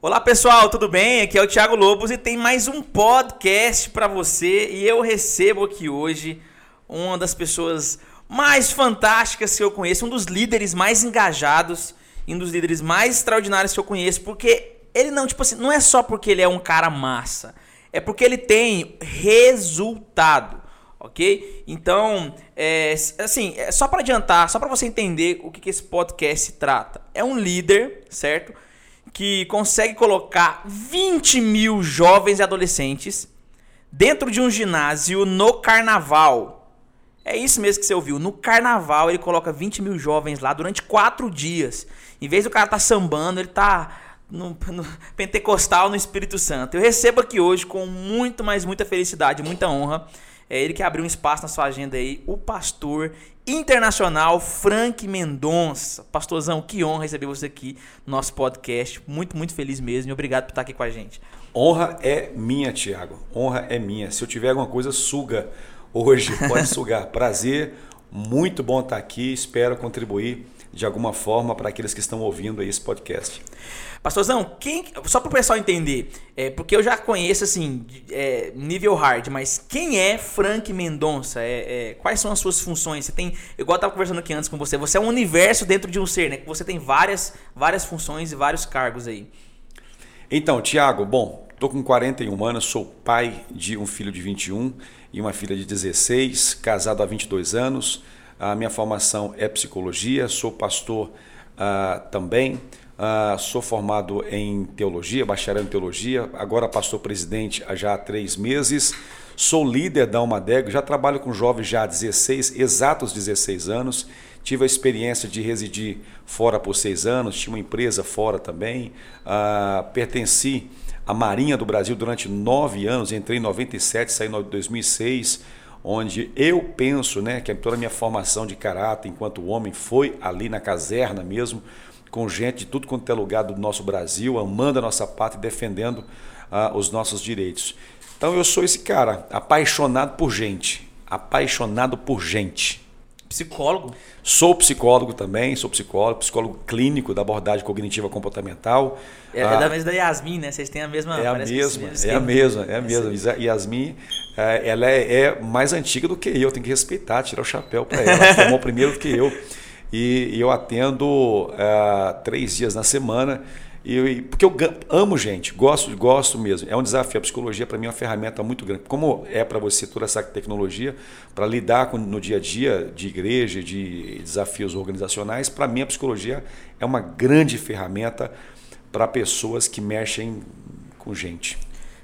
Olá pessoal, tudo bem? Aqui é o Thiago Lobos e tem mais um podcast para você e eu recebo aqui hoje uma das pessoas mais fantásticas que eu conheço, um dos líderes mais engajados e um dos líderes mais extraordinários que eu conheço, porque ele não, tipo assim, não é só porque ele é um cara massa, é porque ele tem resultado, ok? Então, é, assim, é só para adiantar, só para você entender o que, que esse podcast trata. É um líder, certo? Que consegue colocar 20 mil jovens e adolescentes dentro de um ginásio no carnaval. É isso mesmo que você ouviu. No carnaval ele coloca 20 mil jovens lá durante quatro dias. Em vez do cara estar tá sambando, ele tá no, no, pentecostal no Espírito Santo. Eu recebo aqui hoje com muito, mais muita felicidade, muita honra. É ele que abriu um espaço na sua agenda aí, o pastor internacional Frank Mendonça. Pastorzão, que honra receber você aqui no nosso podcast. Muito, muito feliz mesmo e obrigado por estar aqui com a gente. Honra é minha, Tiago. Honra é minha. Se eu tiver alguma coisa, suga hoje. Pode sugar. Prazer. Muito bom estar aqui. Espero contribuir de alguma forma para aqueles que estão ouvindo esse podcast. Pastorzão, quem, só para o pessoal entender, é, porque eu já conheço assim, é, nível hard, mas quem é Frank Mendonça? É, é, quais são as suas funções? Você tem, igual eu estava conversando aqui antes com você, você é um universo dentro de um ser, né? Você tem várias, várias funções e vários cargos aí. Então, Tiago, bom, tô com 41 anos, sou pai de um filho de 21 e uma filha de 16, casado há 22 anos. A minha formação é psicologia, sou pastor uh, também. Uh, sou formado em teologia, bacharel em teologia, agora pastor presidente já há três meses. Sou líder da Almadego, já trabalho com jovens já há 16, exatos 16 anos. Tive a experiência de residir fora por seis anos, tinha uma empresa fora também. Uh, pertenci à Marinha do Brasil durante nove anos, entrei em 97, saí em 2006 onde eu penso né, que toda a minha formação de caráter enquanto homem foi ali na caserna mesmo, com gente de tudo quanto é lugar do nosso Brasil, amando a nossa pátria e defendendo uh, os nossos direitos. Então eu sou esse cara, apaixonado por gente, apaixonado por gente. Psicólogo? Sou psicólogo também, sou psicólogo, psicólogo clínico da abordagem cognitiva comportamental. É, ah, é da mesma da Yasmin, né? Vocês têm a mesma. É a mesma, é a mesma, é a mesma. Yasmin, é, ela é, é, mais antiga do que eu, tem que respeitar, tirar o chapéu para ela. Ela formou primeiro do que eu. E, eu atendo uh, três dias na semana. E, porque eu amo gente, gosto, gosto mesmo. É um desafio. A psicologia, para mim, é uma ferramenta muito grande. Como é para você toda essa tecnologia, para lidar com, no dia a dia de igreja, de desafios organizacionais, para mim, a psicologia é uma grande ferramenta para pessoas que mexem com gente.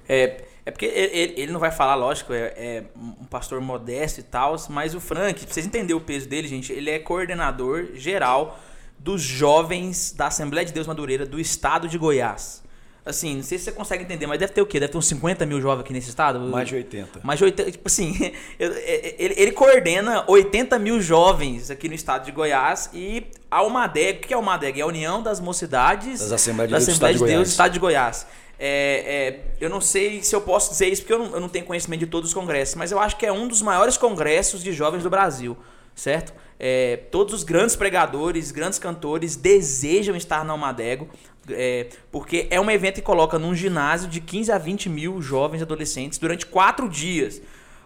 É, é porque ele, ele não vai falar, lógico, é, é, um pastor modesto e tal, mas o Frank, pra vocês entenderem o peso dele, gente, ele é coordenador geral dos jovens da Assembleia de Deus Madureira do estado de Goiás. Assim, não sei se você consegue entender, mas deve ter o quê? Deve ter uns 50 mil jovens aqui nesse estado? Mais de 80. Mais de 80. Tipo assim, ele, ele coordena 80 mil jovens aqui no estado de Goiás e a UMADEG, o que é a UMADEG? É a União das Mocidades das Assembleias de Deus, Assembleia de Deus do Estado de Goiás. É, é, eu não sei se eu posso dizer isso porque eu não, eu não tenho conhecimento de todos os congressos, mas eu acho que é um dos maiores congressos de jovens do Brasil, certo? É, todos os grandes pregadores, grandes cantores desejam estar na Almadego, é, porque é um evento que coloca num ginásio de 15 a 20 mil jovens adolescentes durante quatro dias,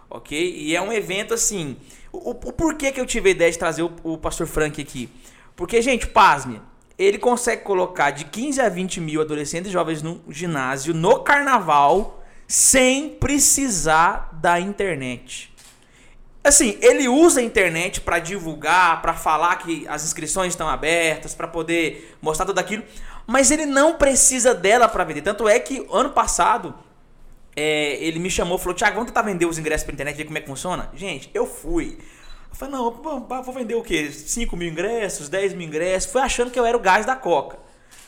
ok? E é um evento assim. O, o, o porquê que eu tive a ideia de trazer o, o pastor Frank aqui? Porque, gente, pasme, ele consegue colocar de 15 a 20 mil adolescentes jovens no ginásio no carnaval sem precisar da internet. Assim, ele usa a internet para divulgar, para falar que as inscrições estão abertas, para poder mostrar tudo aquilo, mas ele não precisa dela para vender. Tanto é que ano passado é, ele me chamou falou: Tiago, vamos tentar vender os ingressos pela internet, ver como é que funciona? Gente, eu fui. Eu falei, não, vou vender o quê? 5 mil ingressos, 10 mil ingressos. Fui achando que eu era o gás da Coca.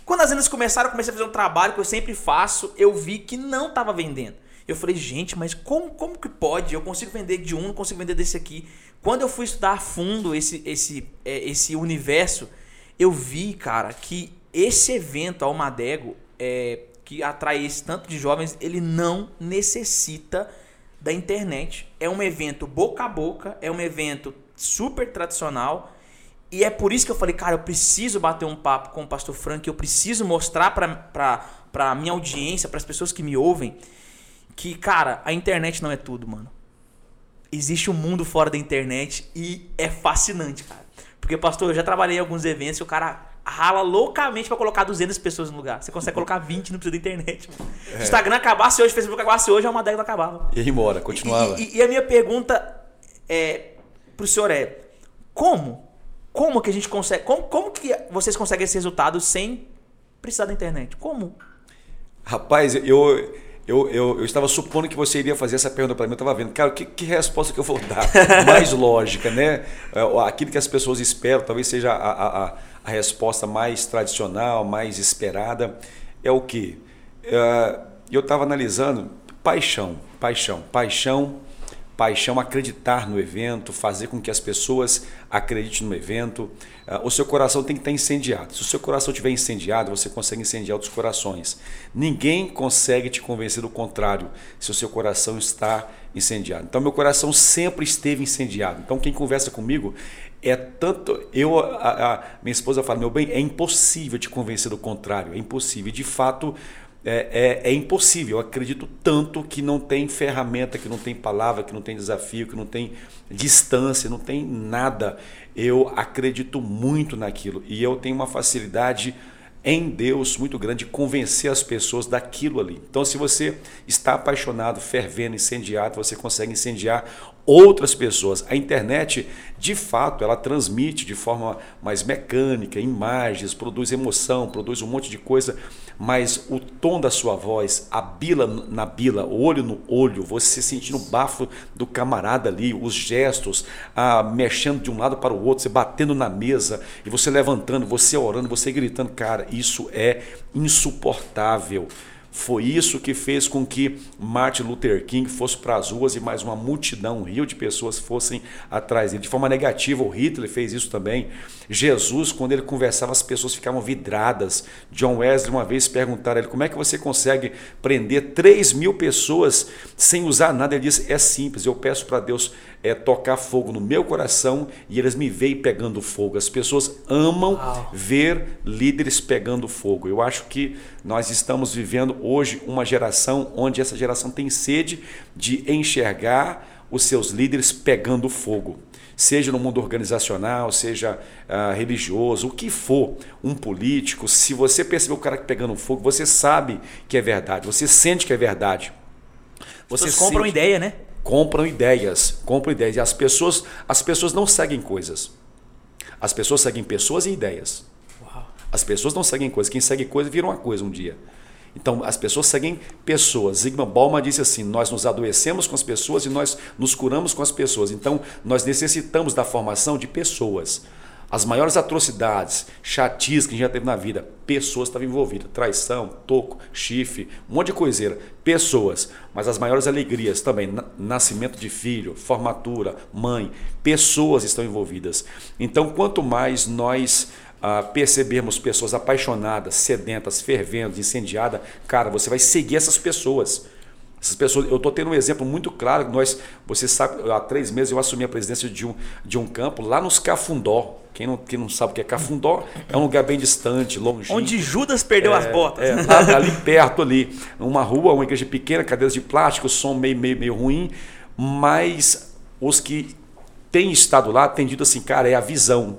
Quando as vendas começaram, eu comecei a fazer um trabalho que eu sempre faço, eu vi que não estava vendendo. Eu falei, gente, mas como, como que pode? Eu consigo vender de um, não consigo vender desse aqui. Quando eu fui estudar a fundo esse, esse, é, esse universo, eu vi, cara, que esse evento, Almadego, é, que atrai esse tanto de jovens, ele não necessita da internet. É um evento boca a boca, é um evento super tradicional. E é por isso que eu falei, cara, eu preciso bater um papo com o pastor Frank, eu preciso mostrar para pra minha audiência, para as pessoas que me ouvem, que, cara, a internet não é tudo, mano. Existe um mundo fora da internet e é fascinante, cara. Porque, pastor, eu já trabalhei em alguns eventos e o cara rala loucamente para colocar 200 pessoas no lugar. Você consegue colocar 20 não precisa da internet. É. Se o Instagram acabasse hoje, o Facebook acabasse hoje, é uma década acabava. E aí embora, continuava. E, e, e, a minha pergunta é, pro senhor é, como? Como que a gente consegue, como, como que vocês conseguem esse resultado sem precisar da internet? Como? Rapaz, eu eu, eu, eu, estava supondo que você iria fazer essa pergunta para mim, eu estava vendo, cara, que, que resposta que eu vou dar? Mais lógica, né? É, aquilo que as pessoas esperam, talvez seja a, a, a resposta mais tradicional, mais esperada, é o que? É, eu estava analisando paixão, paixão, paixão paixão, acreditar no evento, fazer com que as pessoas acreditem no evento. Ah, o seu coração tem que estar incendiado. Se o seu coração estiver incendiado, você consegue incendiar outros corações. Ninguém consegue te convencer do contrário se o seu coração está incendiado. Então, meu coração sempre esteve incendiado. Então, quem conversa comigo é tanto. Eu, a, a minha esposa fala, meu bem, é impossível te convencer do contrário. É impossível. De fato, é, é, é, impossível. Eu acredito tanto que não tem ferramenta, que não tem palavra, que não tem desafio, que não tem distância, não tem nada. Eu acredito muito naquilo e eu tenho uma facilidade em Deus muito grande de convencer as pessoas daquilo ali. Então, se você está apaixonado, fervendo, incendiado, você consegue incendiar outras pessoas. A internet, de fato, ela transmite de forma mais mecânica, imagens, produz emoção, produz um monte de coisa, mas o tom da sua voz, a bila na bila, olho no olho, você sentindo o bafo do camarada ali, os gestos, a, mexendo de um lado para o outro, você batendo na mesa e você levantando, você orando, você gritando, cara, isso é insuportável. Foi isso que fez com que Martin Luther King fosse para as ruas e mais uma multidão, um rio de pessoas fossem atrás dele. De forma negativa, o Hitler fez isso também. Jesus, quando ele conversava, as pessoas ficavam vidradas. John Wesley uma vez perguntaram a ele como é que você consegue prender 3 mil pessoas sem usar nada. Ele disse: é simples, eu peço para Deus é, tocar fogo no meu coração e eles me veem pegando fogo. As pessoas amam Uau. ver líderes pegando fogo. Eu acho que nós estamos vivendo hoje uma geração onde essa geração tem sede de enxergar os seus líderes pegando fogo seja no mundo organizacional, seja uh, religioso, o que for, um político, se você perceber o cara pegando fogo, você sabe que é verdade, você sente que é verdade. Você Vocês compram sente... ideia, né? Compram ideias, compram ideias. E as pessoas, as pessoas não seguem coisas. As pessoas seguem pessoas e ideias. Uau. As pessoas não seguem coisas. Quem segue coisa vira uma coisa um dia. Então, as pessoas seguem pessoas. Zygmunt Bauman disse assim: nós nos adoecemos com as pessoas e nós nos curamos com as pessoas. Então, nós necessitamos da formação de pessoas. As maiores atrocidades, chatices que a gente já teve na vida, pessoas estavam envolvidas. Traição, toco, chifre, um monte de coiseira. Pessoas. Mas as maiores alegrias também, nascimento de filho, formatura, mãe, pessoas estão envolvidas. Então, quanto mais nós ah, percebermos pessoas apaixonadas, sedentas, fervendo, incendiadas, cara, você vai seguir essas pessoas. Essas pessoas, eu estou tendo um exemplo muito claro. Nós, você sabe, há três meses eu assumi a presidência de um, de um campo lá nos Cafundó. Quem não, quem não sabe o que é Cafundó, é um lugar bem distante, longe. Onde Judas perdeu é, as botas. É, lá, ali perto ali. Uma rua, uma igreja pequena, cadeiras de plástico, som meio, meio, meio ruim. Mas os que têm estado lá têm dito assim, cara, é a visão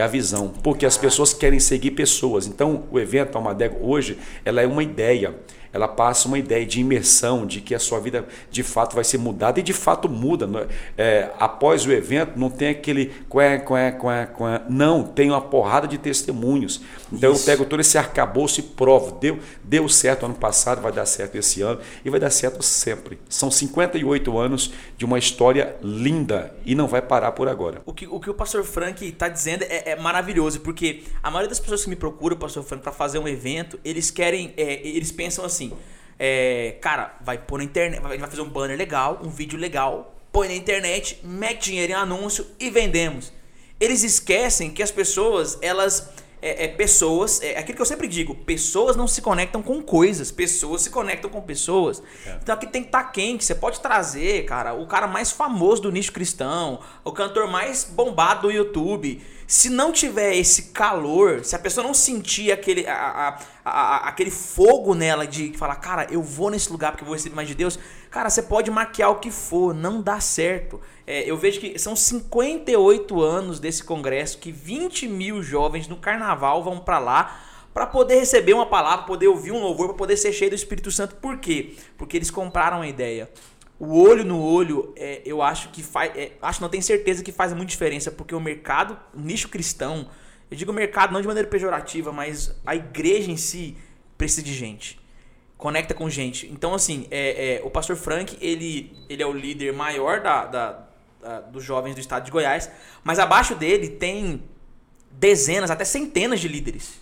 é a visão, porque as pessoas querem seguir pessoas. Então, o evento Almadego hoje, ela é uma ideia ela passa uma ideia de imersão, de que a sua vida de fato vai ser mudada e de fato muda. É? é, após o evento, não tem aquele quá, quá, quá, quá. não, tem uma porrada de testemunhos. Então Isso. eu pego todo esse arcabouço e provo. Deu, deu certo ano passado, vai dar certo esse ano e vai dar certo sempre. São 58 anos de uma história linda e não vai parar por agora. O que o, que o pastor Frank está dizendo é, é, maravilhoso, porque a maioria das pessoas que me procuram, pastor Frank, para fazer um evento, eles querem, é, eles pensam assim assim, é, cara, vai pôr na internet, vai fazer um banner legal, um vídeo legal, põe na internet, mete dinheiro em anúncio e vendemos. Eles esquecem que as pessoas, elas é, é, pessoas, é aquilo que eu sempre digo, pessoas não se conectam com coisas, pessoas se conectam com pessoas. É. Então aqui tem que estar tá quente, você pode trazer, cara, o cara mais famoso do nicho cristão, o cantor mais bombado do YouTube. Se não tiver esse calor, se a pessoa não sentir aquele, a, a, aquele fogo nela de falar, cara, eu vou nesse lugar porque eu vou receber mais de Deus. Cara, você pode maquiar o que for, não dá certo. É, eu vejo que são 58 anos desse congresso que 20 mil jovens no carnaval vão para lá para poder receber uma palavra, poder ouvir um louvor, para poder ser cheio do Espírito Santo. Por quê? Porque eles compraram a ideia. O olho no olho, é, eu acho que faz. É, acho não tenho certeza que faz muita diferença, porque o mercado, o nicho cristão, eu digo mercado não de maneira pejorativa, mas a igreja em si precisa de gente. Conecta com gente. Então, assim, é, é, o pastor Frank, ele, ele é o líder maior da, da, da, dos jovens do estado de Goiás, mas abaixo dele tem dezenas, até centenas de líderes.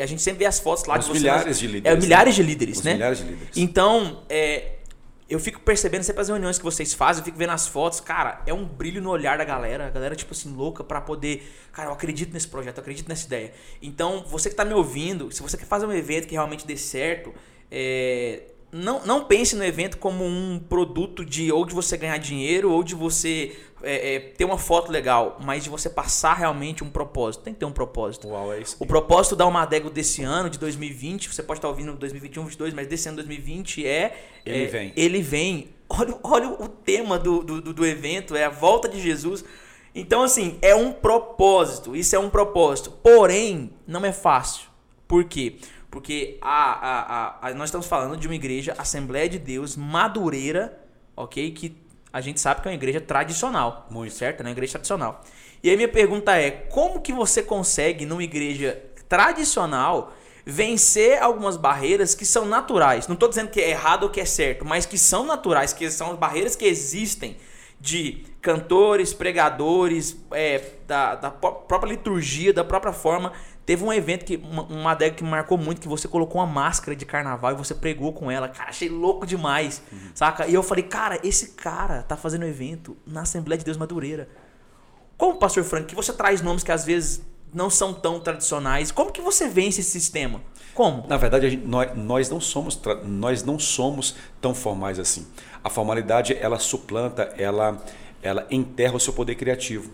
A gente sempre vê as fotos lá Os de milhares de líderes. É, milhares de líderes, né? Milhares de líderes. Então, é, eu fico percebendo sempre as reuniões que vocês fazem, eu fico vendo as fotos, cara, é um brilho no olhar da galera, a galera, tipo assim, louca para poder. Cara, eu acredito nesse projeto, eu acredito nessa ideia. Então, você que tá me ouvindo, se você quer fazer um evento que realmente dê certo, é, não, não pense no evento como um produto de ou de você ganhar dinheiro ou de você é, é, ter uma foto legal, mas de você passar realmente um propósito. Tem que ter um propósito. Uau, é isso o propósito da Almadego desse ano, de 2020, você pode estar ouvindo 2021, 2022, mas desse ano 2020 é. Ele é, vem. Ele vem. Olha, olha o tema do, do, do evento, é a volta de Jesus. Então, assim, é um propósito. Isso é um propósito. Porém, não é fácil. Por quê? Porque a, a, a, a, nós estamos falando de uma igreja, Assembleia de Deus, madureira, ok? Que a gente sabe que é uma igreja tradicional. Muito. Certo? É uma igreja tradicional. E aí minha pergunta é, como que você consegue, numa igreja tradicional, vencer algumas barreiras que são naturais? Não estou dizendo que é errado ou que é certo, mas que são naturais, que são as barreiras que existem de cantores, pregadores, é, da, da própria liturgia, da própria forma Teve um evento que uma, uma adega que me marcou muito que você colocou uma máscara de carnaval e você pregou com ela. Cara, achei louco demais, uhum. saca? E eu falei, cara, esse cara tá fazendo um evento na Assembleia de Deus Madureira. Como, pastor Frank, que você traz nomes que às vezes não são tão tradicionais. Como que você vence esse sistema? Como? Na verdade, gente, nós, nós, não somos, nós não somos tão formais assim. A formalidade, ela suplanta, ela, ela enterra o seu poder criativo.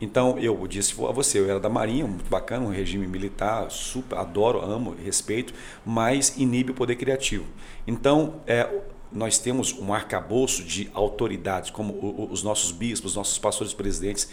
Então eu disse a você, eu era da Marinha, muito bacana, um regime militar, super, adoro, amo, respeito, mas inibe o poder criativo. Então é, nós temos um arcabouço de autoridades, como os nossos bispos, os nossos pastores presidentes,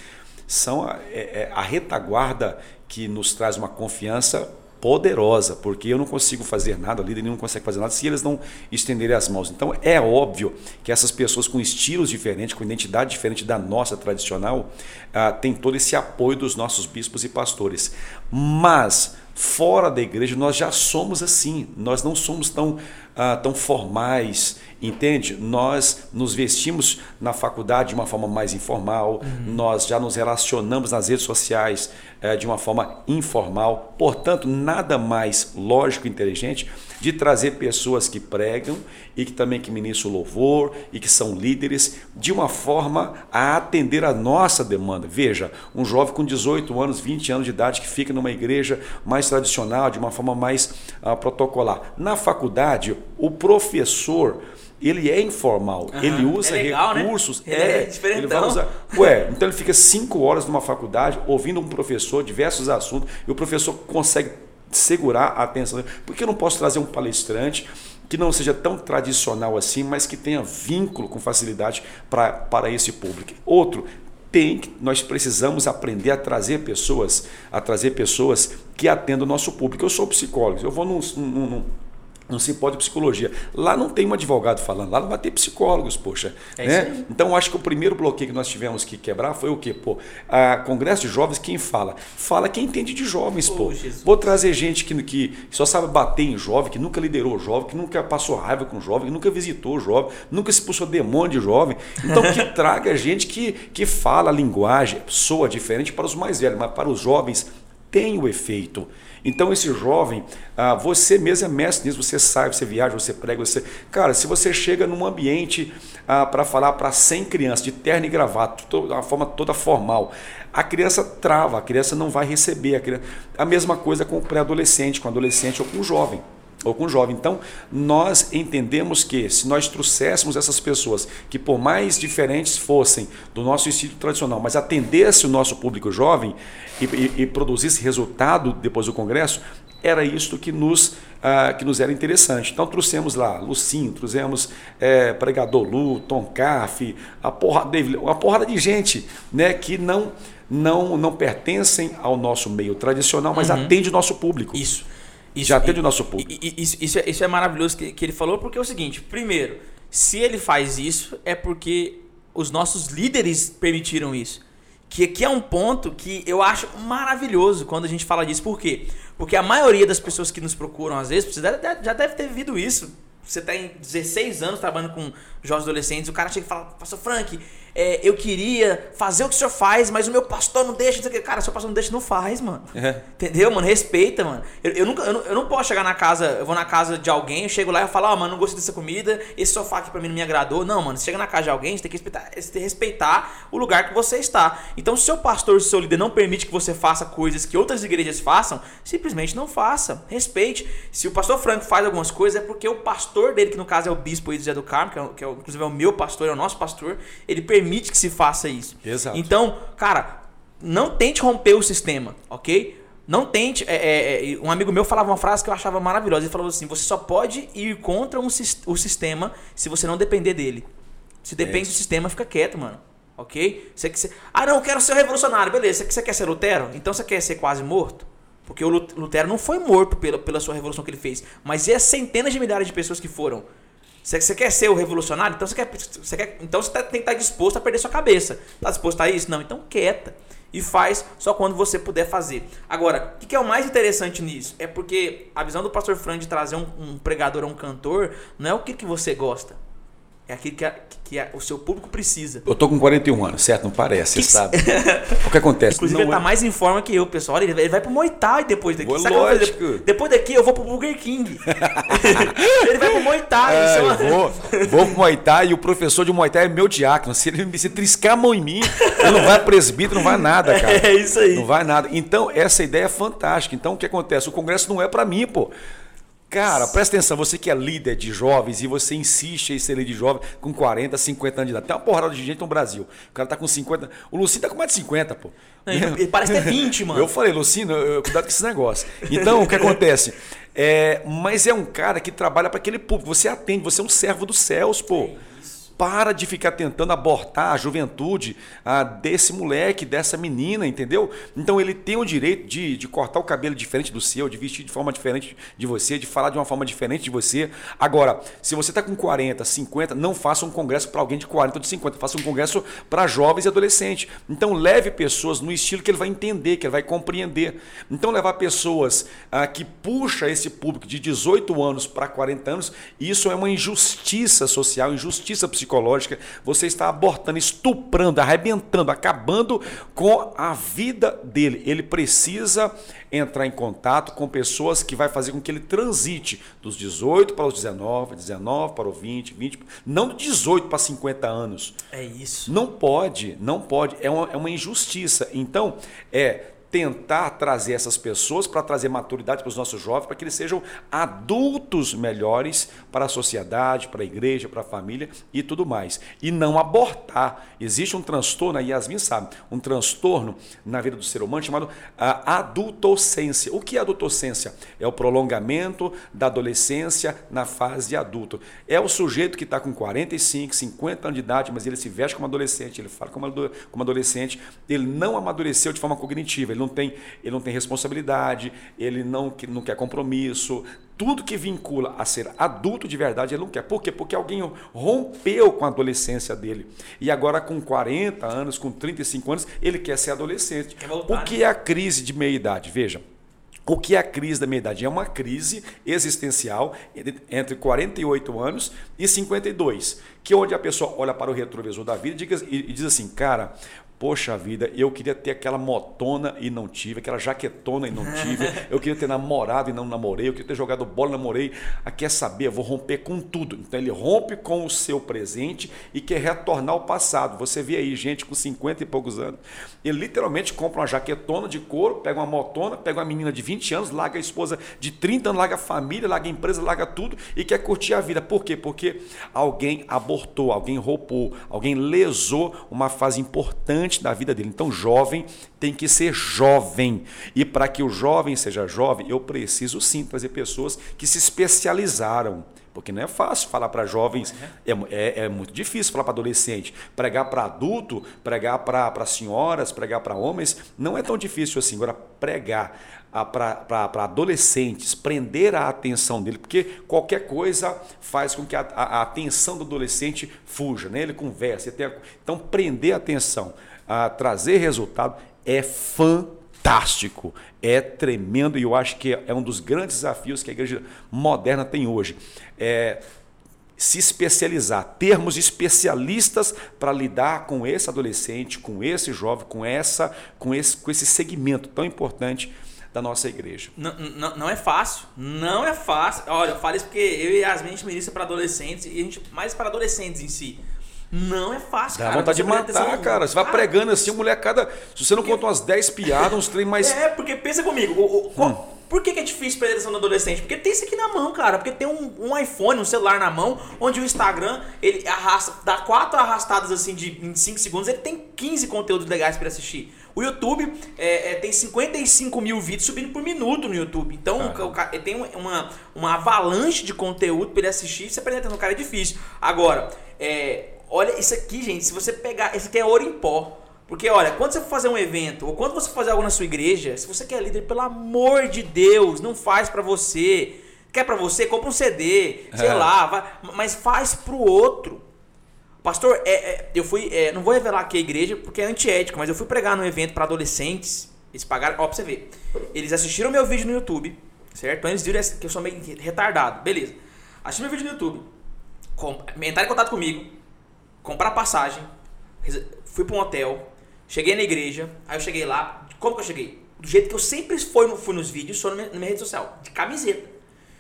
são a, é, é, a retaguarda que nos traz uma confiança poderosa, porque eu não consigo fazer nada, o líder não consegue fazer nada se eles não estenderem as mãos. Então é óbvio que essas pessoas com estilos diferentes, com identidade diferente da nossa tradicional, ah, tem todo esse apoio dos nossos bispos e pastores. Mas fora da igreja nós já somos assim, nós não somos tão, ah, tão formais Entende? Nós nos vestimos na faculdade de uma forma mais informal, uhum. nós já nos relacionamos nas redes sociais é, de uma forma informal. Portanto, nada mais lógico e inteligente de trazer pessoas que pregam e que também que ministram louvor e que são líderes de uma forma a atender a nossa demanda. Veja, um jovem com 18 anos, 20 anos de idade que fica numa igreja mais tradicional, de uma forma mais uh, protocolar. Na faculdade, o professor ele é informal, uhum. ele usa é legal, né? recursos, né? é, é ele vai usar. Ué, então ele fica cinco horas numa faculdade ouvindo um professor, diversos assuntos, e o professor consegue segurar a atenção dele. Por que eu não posso trazer um palestrante que não seja tão tradicional assim, mas que tenha vínculo com facilidade pra, para esse público? Outro, tem nós precisamos aprender a trazer pessoas, a trazer pessoas que atendam o nosso público. Eu sou psicólogo, eu vou num, num, não se pode psicologia. Lá não tem um advogado falando, lá não vai ter psicólogos, poxa. É né? Então, acho que o primeiro bloqueio que nós tivemos que quebrar foi o quê? Pô, a Congresso de Jovens, quem fala? Fala quem entende de jovens, pô. Jesus. Vou trazer gente que, que só sabe bater em jovem, que nunca liderou jovem, que nunca passou raiva com jovem, que nunca visitou jovem, nunca se expulsou demônio de jovem. Então, que traga gente que, que fala a linguagem, soa diferente para os mais velhos, mas para os jovens tem o efeito. Então, esse jovem, ah, você mesmo é mestre nisso, você sai, você viaja, você prega, você. Cara, se você chega num ambiente ah, para falar para 100 crianças, de terno e gravata, de uma forma toda formal, a criança trava, a criança não vai receber. A, criança... a mesma coisa com o pré-adolescente, com o adolescente ou com o jovem ou com o jovem. Então, nós entendemos que se nós trouxéssemos essas pessoas que, por mais diferentes fossem do nosso estilo tradicional, mas atendesse o nosso público jovem e, e, e produzisse resultado depois do congresso, era isso que nos, ah, que nos era interessante. Então trouxemos lá Lucinho, trouxemos é, Pregador Lu, Tom Caff, a porrada, uma porrada de gente né, que não, não, não pertencem ao nosso meio tradicional, mas uhum. atende o nosso público. Isso. Isso Já atende o nosso público. Isso, isso, é, isso é maravilhoso que, que ele falou, porque é o seguinte: primeiro, se ele faz isso, é porque os nossos líderes permitiram isso. Que aqui é um ponto que eu acho maravilhoso quando a gente fala disso. Por quê? Porque a maioria das pessoas que nos procuram, às vezes, você já deve ter vivido isso. Você tem 16 anos trabalhando com jovens adolescentes, o cara chega e fala, pastor Frank, é, eu queria fazer o que o senhor faz, mas o meu pastor não deixa. Cara, o seu pastor não deixa, não faz, mano. É. Entendeu, mano? Respeita, mano. Eu, eu, nunca, eu, não, eu não posso chegar na casa, eu vou na casa de alguém, eu chego lá e falo, ó, oh, mano, não gostei dessa comida, esse sofá aqui pra mim não me agradou. Não, mano, você chega na casa de alguém, você tem que respeitar, tem que respeitar o lugar que você está. Então, se o seu pastor, se o seu líder não permite que você faça coisas que outras igrejas façam, simplesmente não faça. Respeite. Se o pastor Franco faz algumas coisas, é porque o pastor dele, que no caso é o bispo José do Carmo, que, é, que é, inclusive é o meu pastor, é o nosso pastor, ele permite permite que se faça isso. Exato. Então, cara, não tente romper o sistema, ok? Não tente. É, é, é, um amigo meu falava uma frase que eu achava maravilhosa. Ele falou assim: você só pode ir contra um, o sistema se você não depender dele. Se depende do sistema, fica quieto, mano. Ok? Você, você, ah, não, eu quero ser revolucionário. Beleza, você, você quer ser Lutero? Então você quer ser quase morto? Porque o Lutero não foi morto pela, pela sua revolução que ele fez. Mas e as centenas de milhares de pessoas que foram? Você, quer ser o revolucionário? Então você, quer, você quer, então você tem que estar disposto a perder sua cabeça. Está disposto a isso? Não, então quieta. E faz só quando você puder fazer. Agora, o que é o mais interessante nisso? É porque a visão do pastor Fran de trazer um, um pregador ou um cantor não é o que, que você gosta. É aquilo que, a, que a, o seu público precisa. Eu tô com 41 anos, certo? Não parece, que sabe? o que acontece? Inclusive, não ele tá é... mais em forma que eu, pessoal. Ele, ele vai pro Muay Thai depois daqui. Boa, lógico. Depois, daqui eu vou pro Burger King. ele vai pro Muay Thai. É, é vou, vou pro Muay Thai e o professor de Muay Thai é meu diácono. Se ele se triscar a mão em mim, ele não vai presbítero, não vai nada, cara. É isso aí. Não vai nada. Então, essa ideia é fantástica. Então, o que acontece? O congresso não é para mim, pô. Cara, presta atenção, você que é líder de jovens e você insiste em ser líder de jovem com 40, 50 anos de idade. Tem uma porrada de gente no Brasil. O cara tá com 50. O Lucinho tá com mais de 50, pô. Ele parece ter 20, mano. Eu falei, Lucinho, cuidado com esse negócio. Então, o que acontece? É, mas é um cara que trabalha para aquele público. Você atende, você é um servo dos céus, pô. É para de ficar tentando abortar a juventude ah, desse moleque, dessa menina, entendeu? Então ele tem o direito de, de cortar o cabelo diferente do seu, de vestir de forma diferente de você, de falar de uma forma diferente de você. Agora, se você está com 40, 50, não faça um congresso para alguém de 40 ou de 50, faça um congresso para jovens e adolescentes. Então leve pessoas no estilo que ele vai entender, que ele vai compreender. Então levar pessoas ah, que puxa esse público de 18 anos para 40 anos, isso é uma injustiça social, injustiça psicológica psicológica, você está abortando, estuprando, arrebentando, acabando com a vida dele. Ele precisa entrar em contato com pessoas que vai fazer com que ele transite dos 18 para os 19, 19 para o 20, 20, não de 18 para 50 anos. É isso. Não pode, não pode, é uma, é uma injustiça. Então, é tentar trazer essas pessoas para trazer maturidade para os nossos jovens, para que eles sejam adultos melhores para a sociedade, para a igreja, para a família e tudo mais. E não abortar. Existe um transtorno, a Yasmin sabe, um transtorno na vida do ser humano chamado a adultocência. O que é adultocência? É o prolongamento da adolescência na fase adulto. É o sujeito que está com 45, 50 anos de idade, mas ele se veste como adolescente, ele fala como adolescente, ele não amadureceu de forma cognitiva, ele não tem, ele não tem responsabilidade, ele não, não quer compromisso. Tudo que vincula a ser adulto de verdade, ele não quer. Por quê? Porque alguém rompeu com a adolescência dele. E agora, com 40 anos, com 35 anos, ele quer ser adolescente. Quer voltar, o que né? é a crise de meia-idade? Veja. O que é a crise da meia-idade? É uma crise existencial entre 48 anos e 52, que é onde a pessoa olha para o retrovisor da vida e diz assim, cara, Poxa vida, eu queria ter aquela motona e não tive, aquela jaquetona e não tive, eu queria ter namorado e não namorei, eu queria ter jogado bola e namorei. Ah, quer saber? Eu vou romper com tudo. Então ele rompe com o seu presente e quer retornar ao passado. Você vê aí gente com 50 e poucos anos, ele literalmente compra uma jaquetona de couro, pega uma motona, pega uma menina de 20 anos, larga a esposa de 30 anos, larga a família, larga a empresa, larga tudo e quer curtir a vida. Por quê? Porque alguém abortou, alguém roubou, alguém lesou uma fase importante importante da vida dele. Então, jovem tem que ser jovem. E para que o jovem seja jovem, eu preciso sim trazer pessoas que se especializaram. Porque não é fácil falar para jovens, uhum. é, é, é, muito difícil falar para adolescente. Pregar para adulto, pregar para senhoras, pregar para homens, não é tão difícil assim. Agora, pregar para adolescentes, prender a atenção dele, porque qualquer coisa faz com que a, a, a atenção do adolescente fuja, né? ele conversa. Ele tem, então, prender a atenção, a trazer resultado é fantástico, é tremendo e eu acho que é um dos grandes desafios que a igreja moderna tem hoje. É, se especializar, termos especialistas para lidar com esse adolescente, com esse jovem, com essa, com esse, com esse segmento tão importante da nossa igreja. Não, não, não é fácil, não é fácil. Olha, eu falo isso porque eu e Yasmin a gente ministra para adolescentes e a gente mais para adolescentes em si. Não é fácil, Dá cara. vontade de matar, cara. Você vai cara, pregando assim, a mulher cada. Se você não conta umas 10 piadas, uns trem mais. É, porque pensa comigo. O, o, hum. Por que, que, é difícil prestar atenção no adolescente? Porque tem isso aqui na mão, cara. Porque tem um, um, iPhone, um celular na mão, onde o Instagram, ele arrasta, dá quatro arrastadas assim de, em 5 segundos, ele tem 15 conteúdos legais para assistir. O YouTube é, é, tem 55 mil vídeos subindo por minuto no YouTube. Então ah. o, o, tem uma, uma avalanche de conteúdo para ele assistir. Você aprender no cara é difícil. Agora, é, olha isso aqui, gente. Se você pegar. Esse aqui é ouro em pó. Porque, olha, quando você for fazer um evento, ou quando você for fazer algo na sua igreja, se você quer líder, pelo amor de Deus, não faz para você. Quer para você? Compra um CD, sei é. lá, vai, mas faz pro outro. Pastor, é, é, eu fui. É, não vou revelar aqui a igreja porque é antiético, mas eu fui pregar num evento para adolescentes. Eles pagaram. Ó, pra você ver. Eles assistiram meu vídeo no YouTube, certo? Eles viram que eu sou meio retardado. Beleza. Assistiram meu vídeo no YouTube. Com, entraram em contato comigo. Comprar passagem. Fui para um hotel. Cheguei na igreja. Aí eu cheguei lá. Como que eu cheguei? Do jeito que eu sempre fui, no, fui nos vídeos, sou na minha, na minha rede social. De camiseta.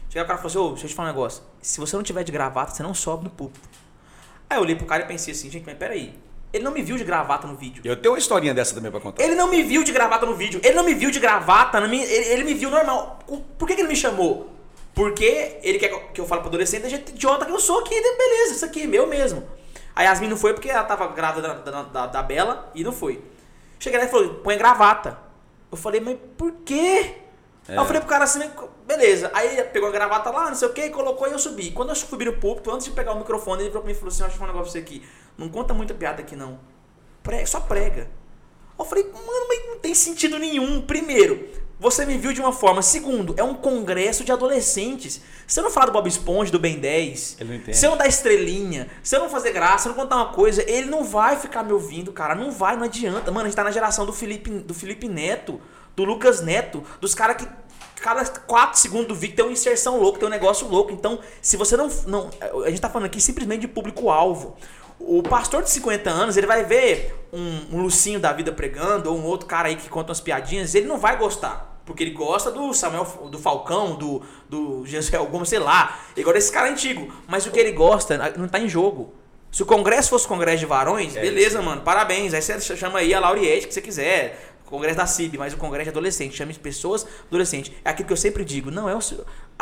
Cheguei o cara e falou assim: Ô, deixa eu te falar um negócio. Se você não tiver de gravata, você não sobe no púlpito. Aí eu olhei pro cara e pensei assim, gente, mas peraí. Ele não me viu de gravata no vídeo. Eu tenho uma historinha dessa também pra contar. Ele não me viu de gravata no vídeo. Ele não me viu de gravata. Ele, ele me viu normal. Por que, que ele me chamou? Porque ele quer que eu fale pro adolescente, gente idiota que eu sou aqui, beleza, isso aqui, meu mesmo. A Yasmin não foi porque ela tava grávida da, da, da, Bela e não foi. Cheguei lá e falou, põe gravata. Eu falei, mas por quê? É. Aí eu falei pro cara assim, beleza. Aí ele pegou a gravata lá, não sei o que, colocou e eu subi. Quando eu subi no púlpito, antes de pegar o microfone, ele virou pra mim e falou assim: Acho que um negócio pra você aqui. Não conta muita piada aqui não. Prega, só prega. Eu falei, mano, mas não tem sentido nenhum. Primeiro, você me viu de uma forma. Segundo, é um congresso de adolescentes. Se eu não falar do Bob Esponja, do Ben 10, se eu não dar estrelinha, se eu não fazer graça, se eu não contar uma coisa, ele não vai ficar me ouvindo, cara. Não vai, não adianta. Mano, a gente tá na geração do Felipe, do Felipe Neto do Lucas Neto, dos caras que cada 4 segundos do vídeo tem uma inserção louca, tem um negócio louco. Então, se você não. não a gente tá falando aqui simplesmente de público-alvo. O pastor de 50 anos, ele vai ver um, um Lucinho da vida pregando, ou um outro cara aí que conta umas piadinhas, ele não vai gostar. Porque ele gosta do Samuel, do Falcão, do, do Jezreel Gomes, sei lá. Ele gosta desse cara antigo. Mas o que ele gosta não tá em jogo. Se o congresso fosse congresso de varões, é beleza, isso. mano, parabéns. Aí você chama aí a Lauriette que você quiser. Congresso da CIB, mas o Congresso de Adolescente, chame pessoas adolescentes. É aquilo que eu sempre digo, não é o,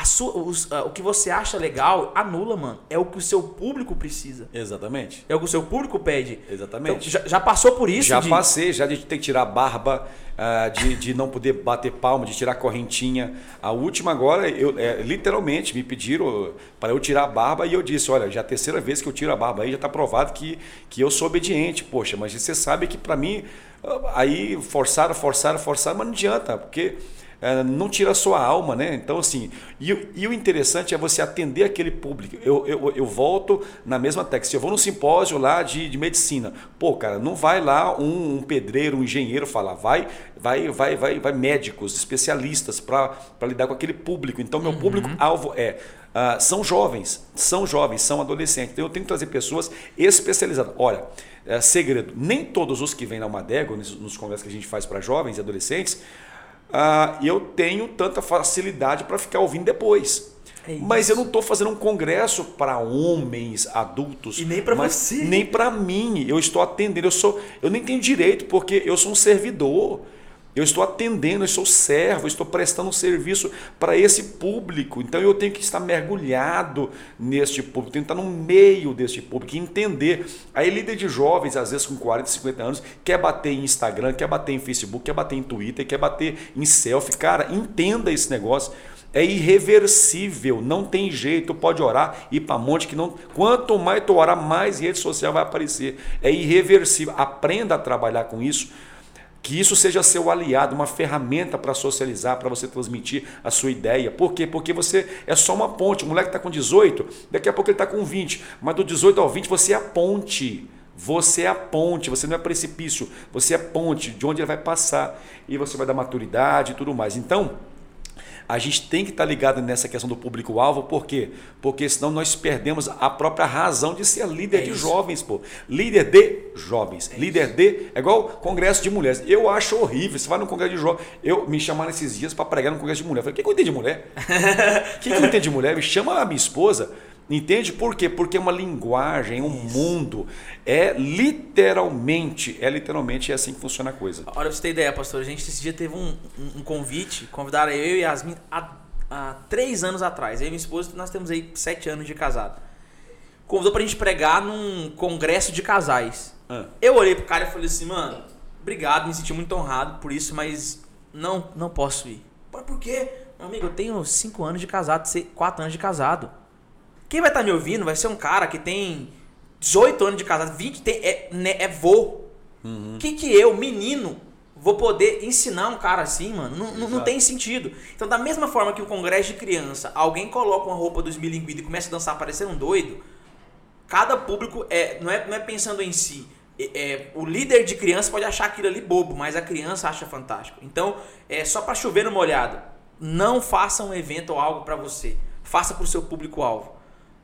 sua, os, a, o que você acha legal, anula, mano. É o que o seu público precisa. Exatamente. É o que o seu público pede. Exatamente. Então, já, já, passou por isso? Já de... passei, já de ter que tirar barba, uh, de, de não poder bater palma, de tirar correntinha. A última agora, eu, é, literalmente, me pediram para eu tirar a barba e eu disse, olha, já é a terceira vez que eu tiro a barba aí, já está provado que, que eu sou obediente. Poxa, mas você sabe que para mim Aí forçaram, forçaram, forçaram, mas não adianta, porque não tira a sua alma, né? Então, assim, e, e, o interessante é você atender aquele público. Eu, eu, eu volto na mesma técnica. Se eu vou num simpósio lá de, de medicina, pô, cara, não vai lá um, um pedreiro, um engenheiro falar, vai, vai, vai, vai, vai médicos, especialistas para lidar com aquele público. Então, meu uhum. público-alvo é Uh, são jovens, são jovens, são adolescentes. Então eu tenho que trazer pessoas especializadas. Olha, é, segredo, nem todos os que vêm na Almadego, nos, nos conversas que a gente faz para jovens e adolescentes, uh, eu tenho tanta facilidade para ficar ouvindo depois. É mas eu não estou fazendo um congresso para homens adultos. E nem para você. Nem para mim. Eu estou atendendo. Eu sou, eu nem tenho direito porque eu sou um servidor. Eu estou atendendo, eu sou servo, eu estou prestando um serviço para esse público. Então eu tenho que estar mergulhado neste público, tenho que estar no meio deste público, entender. Aí líder de jovens, às vezes com 40, 50 anos, quer bater em Instagram, quer bater em Facebook, quer bater em Twitter, quer bater em selfie. Cara, entenda esse negócio. É irreversível, não tem jeito. Pode orar, ir para monte que não. Quanto mais tu orar, mais rede social vai aparecer. É irreversível. Aprenda a trabalhar com isso que isso seja seu aliado, uma ferramenta para socializar, para você transmitir a sua ideia. Por quê? Porque você é só uma ponte. O moleque está com 18, daqui a pouco ele está com 20. Mas do 18 ao 20 você é a ponte. Você é a ponte, você não é precipício, você é ponte de onde ele vai passar. E você vai dar maturidade e tudo mais. Então, a gente tem que estar tá ligado nessa questão do público-alvo, por quê? Porque senão nós perdemos a própria razão de ser líder é de jovens, pô. Líder de jovens. É líder isso. de. É igual congresso de mulheres. Eu acho horrível. Você vai no congresso de jovens. Eu me chamaram esses dias para pregar no congresso de mulher. Eu falei, o que, que eu entendo de mulher? O que, que eu entendo de mulher? Me chama a minha esposa. Entende por quê? Porque é uma linguagem, um Isso. mundo. É literalmente, é literalmente é assim que funciona a coisa. Olha, pra você ter ideia, pastor, a gente esse dia teve um, um, um convite, convidaram eu e Yasmin há, há três anos atrás. Eu e minha esposa, nós temos aí sete anos de casado. Convidou pra gente pregar num congresso de casais. Ah. Eu olhei pro cara e falei assim, mano, obrigado, me senti muito honrado por isso, mas não, não posso ir. Mas por quê? Meu amigo, eu tenho cinco anos de casado, quatro anos de casado. Quem vai estar tá me ouvindo vai ser um cara que tem 18 anos de casado, 20, tem, é, né, é vô. Uhum. Que que eu, menino, vou poder ensinar um cara assim, mano? Não, não, não, tem sentido. Então, da mesma forma que o congresso de criança, alguém coloca uma roupa dos milinguidos e começa a dançar parecendo um doido, cada público é, não, é, não é pensando em si. É, é, o líder de criança pode achar aquilo ali bobo, mas a criança acha fantástico. Então, é só para chover no molhado. Não faça um evento ou algo para você. Faça para o seu público-alvo.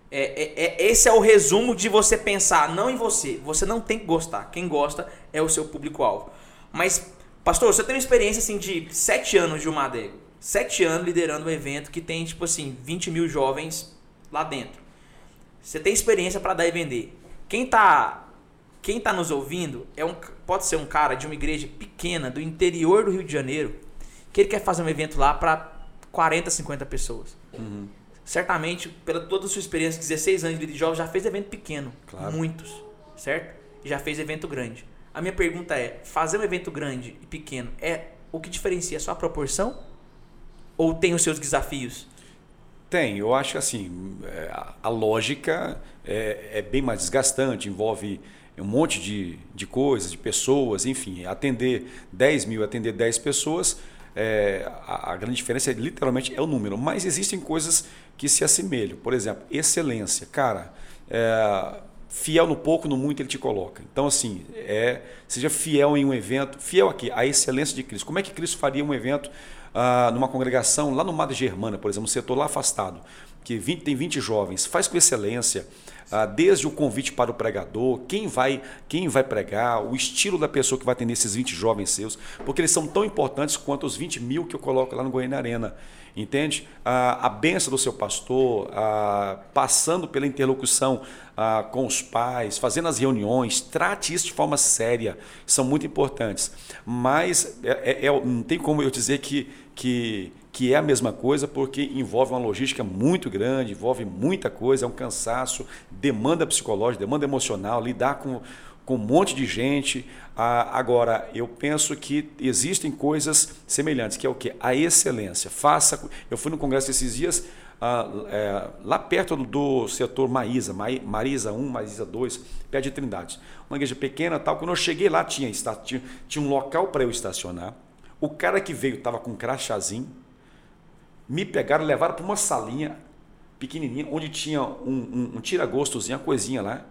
É, é, é, esse é o resumo de você pensar não em você. Você não tem que gostar. Quem gosta é o seu público-alvo. Mas, pastor, você tem uma experiência assim de sete anos de Umadego. Sete anos liderando um evento que tem, tipo assim, 20 mil jovens lá dentro. Você tem experiência para dar e vender. Quem tá, quem tá nos ouvindo é um, pode ser um cara de uma igreja pequena do interior do Rio de Janeiro que ele quer fazer um evento lá para 40, 50 pessoas. Uhum certamente, pela toda a sua experiência, 16 anos de jovem, já fez evento pequeno. Claro. Muitos, certo? E já fez evento grande. A minha pergunta é: fazer um evento grande e pequeno é o que diferencia só a proporção? Ou tem os seus desafios? Tem, eu acho que assim, é, a lógica é, é bem mais desgastante, envolve um monte de, de coisas, de pessoas, enfim, atender 10 mil, atender 10 pessoas, é, a, a, grande diferença é literalmente é o número, mas existem coisas que se assemelham. Por exemplo, excelência. Cara, é, fiel no pouco, no muito ele te coloca. Então, assim, é, seja fiel em um evento, fiel aqui, a excelência de Cristo. Como é que Cristo faria um evento ah, numa congregação lá no Madre Germana, por exemplo, um setor lá afastado, que 20, tem 20 jovens, faz com excelência, desde o convite para o pregador, quem vai, quem vai pregar, o estilo da pessoa que vai atender esses 20 jovens seus, porque eles são tão importantes quanto os 20 mil que eu coloco lá no Goiânia Arena. Entende? A, a benção do seu pastor, a, passando pela interlocução com os pais, fazendo as reuniões, trate isso de forma séria, são muito importantes. Mas é, é, é, não tem como eu dizer que, que, que é a mesma coisa, porque envolve uma logística muito grande, envolve muita coisa, é um cansaço, demanda psicológica, demanda emocional, lidar com com um monte de gente. Ah, agora, eu penso que existem coisas semelhantes, que é o que? A excelência. Faça. Eu fui no congresso esses dias, ah, é, lá perto do setor Maísa, Marisa 1, Marisa 2, perto de Trindade. Uma igreja pequena tal. Quando eu cheguei lá, tinha, tinha, tinha um local para eu estacionar. O cara que veio estava com um crachazinho. Me pegaram, levaram para uma salinha pequenininha, onde tinha um, um, um tira-gostozinho, uma coisinha lá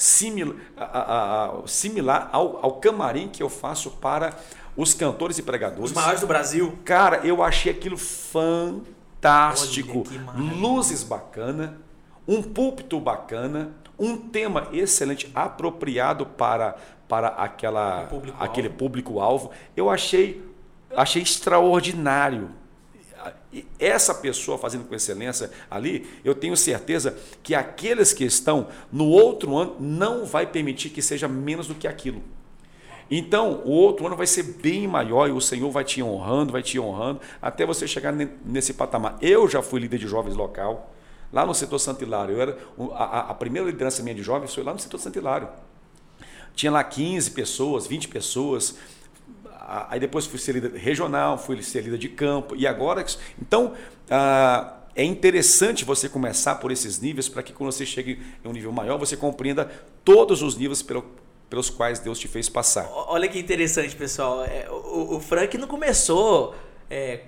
similar, a, a, similar ao, ao camarim que eu faço para os cantores e pregadores. Os maiores do Brasil. Cara, eu achei aquilo fantástico. Luzes bacana, um púlpito bacana, um tema excelente, apropriado para, para aquela, público aquele público-alvo. Eu achei, achei extraordinário essa pessoa fazendo com excelência ali, eu tenho certeza que aqueles que estão no outro ano não vai permitir que seja menos do que aquilo. Então, o outro ano vai ser bem maior e o Senhor vai te honrando, vai te honrando, até você chegar nesse patamar. Eu já fui líder de jovens local, lá no setor Santo Hilário. Eu era, a, a primeira liderança minha de jovens foi lá no setor Santo Hilário. Tinha lá 15 pessoas, 20 pessoas. Aí depois fui ser líder regional, fui ser líder de campo. E agora. Então. Ah, é interessante você começar por esses níveis para que quando você chegue em um nível maior, você compreenda todos os níveis pelo, pelos quais Deus te fez passar. Olha que interessante, pessoal. É, o, o Frank não começou é,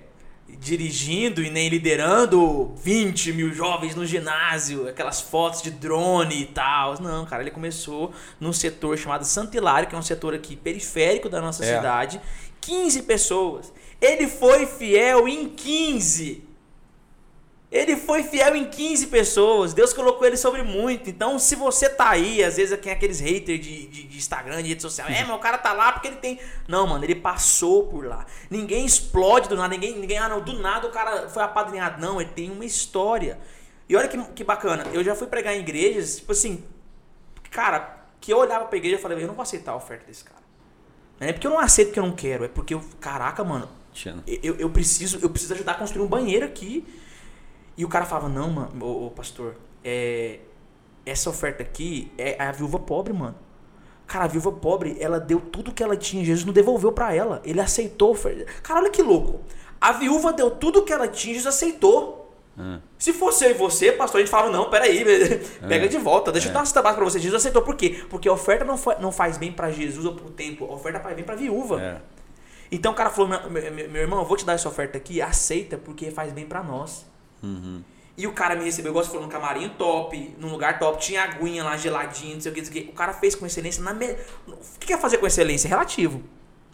dirigindo e nem liderando 20 mil jovens no ginásio, aquelas fotos de drone e tal. Não, cara, ele começou num setor chamado Santilário, que é um setor aqui periférico da nossa é. cidade. 15 pessoas. Ele foi fiel em 15. Ele foi fiel em 15 pessoas. Deus colocou ele sobre muito. Então, se você tá aí, às vezes tem aqueles haters de, de, de, Instagram, de rede social. É, mas o cara tá lá porque ele tem. Não, mano, ele passou por lá. Ninguém explode do nada. Ninguém, ninguém ah, não, do nada o cara foi apadrinhado. Não, ele tem uma história. E olha que, que bacana. Eu já fui pregar em igrejas, tipo assim. Cara, que eu olhava pra igreja e falei, eu não vou aceitar a oferta desse cara. Não é porque eu não aceito porque eu não quero. É porque eu. Caraca, mano. Eu, eu, preciso, eu preciso ajudar a construir um banheiro aqui. E o cara falava, não, mano, ô, ô pastor, é, essa oferta aqui é a viúva pobre, mano. Cara, a viúva pobre, ela deu tudo que ela tinha, Jesus não devolveu para ela. Ele aceitou. oferta. Cara, olha que louco. A viúva deu tudo que ela tinha, Jesus aceitou. Ah. Se fosse eu e você, pastor, a gente falava, não, peraí, pega é. de volta, deixa é. eu dar uma cita pra você. Jesus aceitou, por quê? Porque a oferta não, não faz bem para Jesus ou pro templo, a oferta faz bem pra viúva. É. Então o cara falou, meu, meu, meu, irmão, eu vou te dar essa oferta aqui, aceita, porque faz bem para nós. Uhum. E o cara me recebeu, igual você falou, num camarim top, num lugar top, tinha aguinha lá geladinho, não sei o que, não sei o que. O cara fez com excelência. Na me... O que é fazer com excelência? É relativo.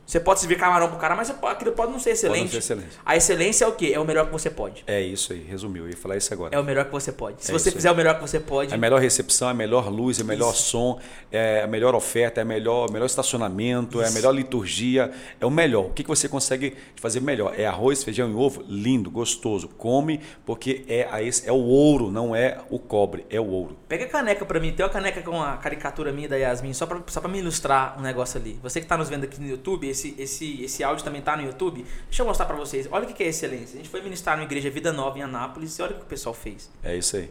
Você pode servir camarão pro cara, mas aquilo pode não ser excelente. Pode não ser excelente. A excelência é o quê? É o melhor que você pode. É isso aí, resumiu. Eu ia falar isso agora. É o melhor que você pode. Se é você fizer aí. o melhor que você pode. A melhor recepção, a melhor luz, a melhor isso. som, é a melhor oferta, é a melhor, melhor estacionamento, isso. é a melhor liturgia. É o melhor. O que, que você consegue fazer melhor? É arroz, feijão e ovo? Lindo, gostoso. Come, porque é, a, é o ouro, não é o cobre, é o ouro. Pega a caneca para mim. Tem uma caneca com a caricatura minha da Yasmin, só para só pra me ilustrar um negócio ali. Você que está nos vendo aqui no YouTube, esse, esse, esse áudio também tá no YouTube. Deixa eu mostrar para vocês. Olha o que é excelência. A gente foi ministrar na igreja Vida Nova em Anápolis e olha o que o pessoal fez. É isso aí.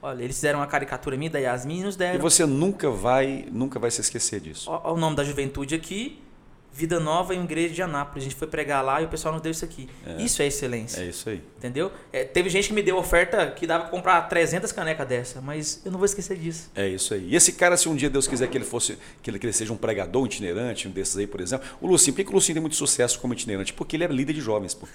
Olha, eles fizeram uma caricatura minha da Yasmin e nos deram. E você nunca vai, nunca vai se esquecer disso. Olha o nome da juventude aqui. Vida Nova em Igreja de Anápolis. A gente foi pregar lá e o pessoal nos deu isso aqui. É. Isso é excelência. É isso aí. Entendeu? É, teve gente que me deu oferta que dava pra comprar 300 canecas dessa, mas eu não vou esquecer disso. É isso aí. E esse cara, se um dia Deus quiser que ele fosse, que ele, que ele seja um pregador itinerante, um desses aí, por exemplo, o Lucinho, por que, que o Lucinho tem muito sucesso como itinerante? Porque ele é líder de jovens. Pô.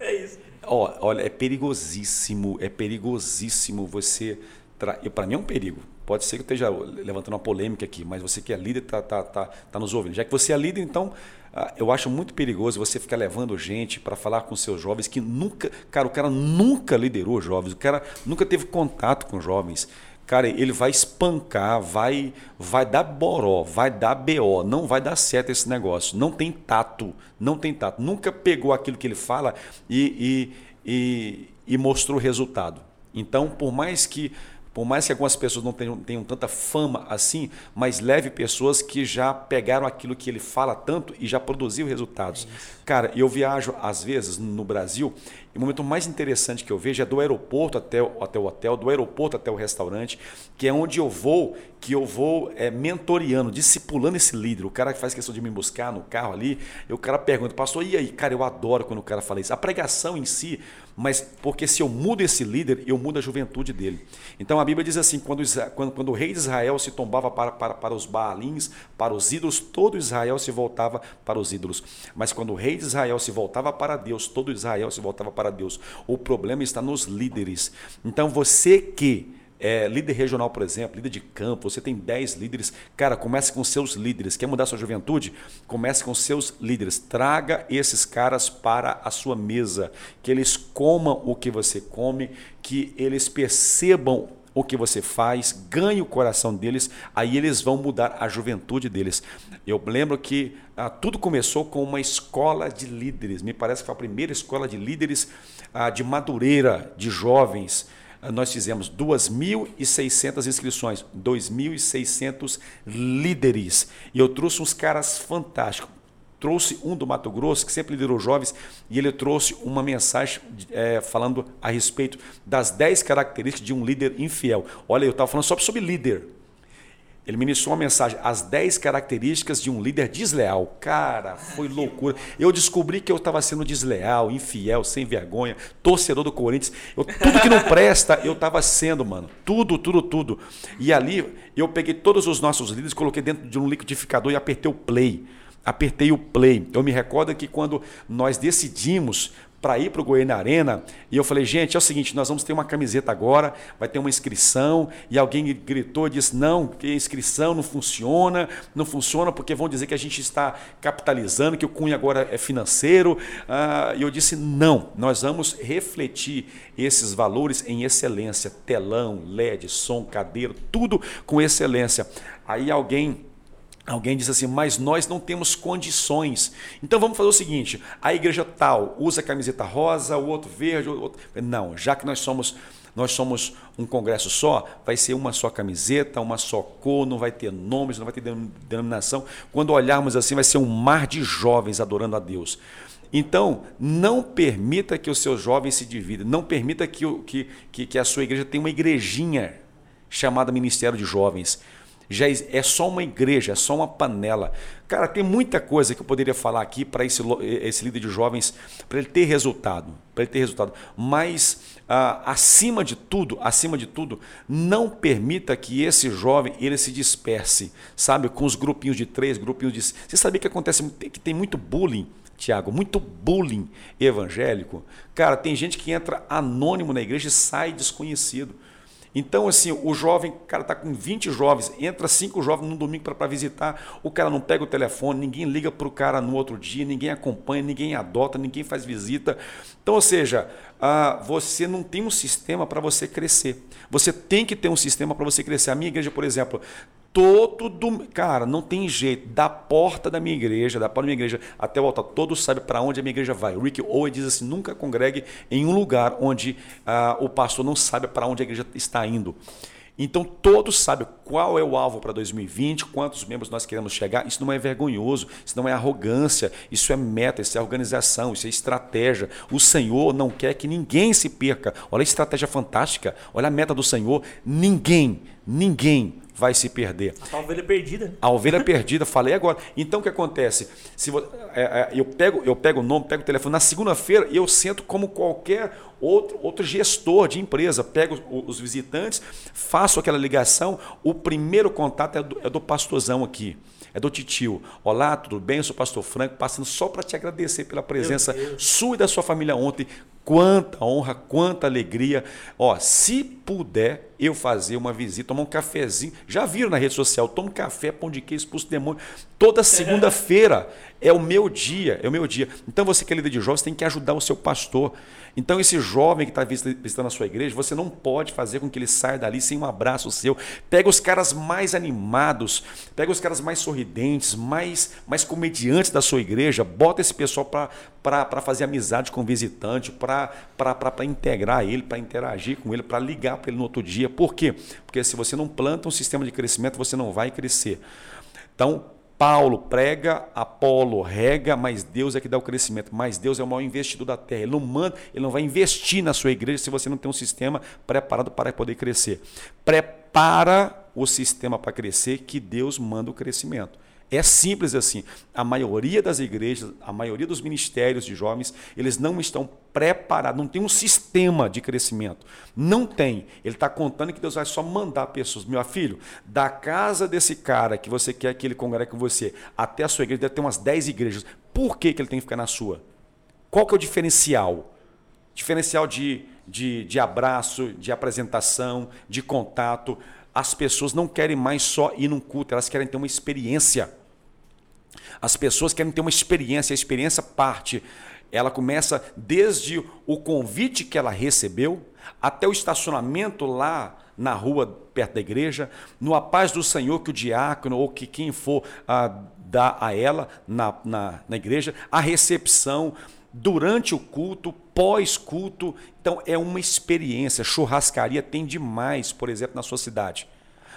é isso. Ó, olha, é perigosíssimo, é perigosíssimo você. Tra... Para mim é um perigo Pode ser que eu esteja levantando uma polêmica aqui, mas você que é líder está tá, tá, tá nos ouvindo. Já que você é líder, então ah, eu acho muito perigoso você ficar levando gente para falar com seus jovens que nunca. Cara, o cara nunca liderou jovens, o cara nunca teve contato com jovens. Cara, ele vai espancar, vai, vai dar boró, vai dar BO, não vai dar certo esse negócio. Não tem tato, não tem tato. Nunca pegou aquilo que ele fala e, e, e, e mostrou resultado. Então, por mais que por mais que algumas pessoas não tenham, tenham, tanta fama assim, mas leve pessoas que já pegaram aquilo que ele fala tanto e já produziu resultados. É Cara, eu viajo às vezes no Brasil e o momento mais interessante que eu vejo é do aeroporto até, até o hotel, do aeroporto até o restaurante, que é onde eu vou, que eu vou é, mentoreando, discipulando esse líder. O cara que faz questão de me buscar no carro ali, e o cara pergunta, pastor, e aí? Cara, eu adoro quando o cara fala isso. A pregação em si, mas porque se eu mudo esse líder, eu mudo a juventude dele. Então a Bíblia diz assim: quando, quando, quando o rei de Israel se tombava para, para, para os Baalins, para os ídolos, todo Israel se voltava para os ídolos. Mas quando o rei de Israel se voltava para Deus, todo Israel se voltava para Deus. O problema está nos líderes. Então você que é, líder regional, por exemplo, líder de campo, você tem 10 líderes. Cara, comece com seus líderes. Quer mudar sua juventude? Comece com seus líderes. Traga esses caras para a sua mesa. Que eles comam o que você come, que eles percebam o que você faz, ganhe o coração deles, aí eles vão mudar a juventude deles. Eu lembro que ah, tudo começou com uma escola de líderes, me parece que foi a primeira escola de líderes ah, de Madureira, de jovens nós fizemos 2.600 inscrições, 2.600 líderes. E eu trouxe uns caras fantásticos trouxe um do Mato Grosso, que sempre liderou jovens, e ele trouxe uma mensagem é, falando a respeito das 10 características de um líder infiel. Olha, eu estava falando só sobre líder. Ele ministrou uma mensagem, as 10 características de um líder desleal. Cara, foi loucura. Eu descobri que eu estava sendo desleal, infiel, sem vergonha, torcedor do Corinthians. Eu, tudo que não presta, eu estava sendo, mano. Tudo, tudo, tudo. E ali eu peguei todos os nossos líderes, coloquei dentro de um liquidificador e apertei o play apertei o play. Eu me recordo que quando nós decidimos para ir para o Goiânia Arena, e eu falei, gente, é o seguinte, nós vamos ter uma camiseta agora, vai ter uma inscrição, e alguém gritou e disse, não, que a inscrição não funciona, não funciona porque vão dizer que a gente está capitalizando, que o cunho agora é financeiro, ah, e eu disse, não, nós vamos refletir esses valores em excelência, telão, LED, som, cadeira, tudo com excelência. Aí alguém Alguém diz assim, mas nós não temos condições. Então vamos fazer o seguinte: a igreja tal usa camiseta rosa, o outro verde, o outro. Não, já que nós somos nós somos um congresso só, vai ser uma só camiseta, uma só cor, não vai ter nomes, não vai ter denominação. Quando olharmos assim, vai ser um mar de jovens adorando a Deus. Então, não permita que os seus jovens se dividam, não permita que, que, que a sua igreja tenha uma igrejinha chamada Ministério de Jovens já é só uma igreja, é só uma panela. Cara, tem muita coisa que eu poderia falar aqui para esse, esse líder de jovens, para ele ter resultado, para ele ter resultado. Mas ah, acima de tudo, acima de tudo, não permita que esse jovem ele se disperse, sabe, com os grupinhos de três, grupinhos de. Você sabia que acontece que tem muito bullying? Tiago, muito bullying evangélico. Cara, tem gente que entra anônimo na igreja e sai desconhecido. Então, assim, o jovem, o cara está com 20 jovens, entra cinco jovens no domingo para visitar, o cara não pega o telefone, ninguém liga para o cara no outro dia, ninguém acompanha, ninguém adota, ninguém faz visita. Então, ou seja, ah, você não tem um sistema para você crescer. Você tem que ter um sistema para você crescer. A minha igreja, por exemplo, todo do Cara, não tem jeito. Da porta da minha igreja, da porta da minha igreja até o altar, todos sabem para onde a minha igreja vai. O Rick Owen diz assim: nunca congregue em um lugar onde ah, o pastor não sabe para onde a igreja está indo. Então todos sabem qual é o alvo para 2020, quantos membros nós queremos chegar. Isso não é vergonhoso, isso não é arrogância, isso é meta, isso é organização, isso é estratégia. O Senhor não quer que ninguém se perca. Olha a estratégia fantástica, olha a meta do Senhor. Ninguém, ninguém vai se perder. A ovelha perdida. A ovelha perdida, falei agora. Então o que acontece? Se você, é, é, eu, pego, eu pego o nome, pego o telefone, na segunda-feira eu sento como qualquer outro, outro gestor de empresa, pego os, os visitantes, faço aquela ligação, o primeiro contato é do, é do pastorzão aqui é do titio. Olá, tudo bem? Eu sou o pastor Franco, passando só para te agradecer pela presença sua e da sua família ontem. Quanta honra, quanta alegria. Ó, se puder eu fazer uma visita, tomar um cafezinho. Já viram na rede social, tomo café, pão de queijo, expulso demônio. Toda segunda-feira é o meu dia, é o meu dia. Então você que é líder de jovens tem que ajudar o seu pastor. Então esse jovem que está visitando a sua igreja, você não pode fazer com que ele saia dali sem um abraço seu. Pega os caras mais animados, pega os caras mais sorridentes, mais, mais comediantes da sua igreja, bota esse pessoal para fazer amizade com o visitante, para integrar ele, para interagir com ele, para ligar para ele no outro dia. Por quê? Porque se você não planta um sistema de crescimento, você não vai crescer. Então, Paulo prega, Apolo rega, mas Deus é que dá o crescimento. Mas Deus é o maior investidor da terra. Ele não manda, ele não vai investir na sua igreja se você não tem um sistema preparado para poder crescer. Prepara o sistema para crescer que Deus manda o crescimento. É simples assim. A maioria das igrejas, a maioria dos ministérios de jovens, eles não estão preparados, não tem um sistema de crescimento. Não tem. Ele está contando que Deus vai só mandar pessoas. Meu filho, da casa desse cara que você quer que ele congregue com você, até a sua igreja, deve ter umas 10 igrejas. Por que, que ele tem que ficar na sua? Qual que é o diferencial? Diferencial de, de, de abraço, de apresentação, de contato. As pessoas não querem mais só ir num culto, elas querem ter uma experiência. As pessoas querem ter uma experiência, a experiência parte. Ela começa desde o convite que ela recebeu, até o estacionamento lá na rua perto da igreja, no a paz do Senhor que o diácono ou que quem for ah, dar a ela na, na, na igreja, a recepção, durante o culto, pós-culto. Então é uma experiência. Churrascaria tem demais, por exemplo, na sua cidade.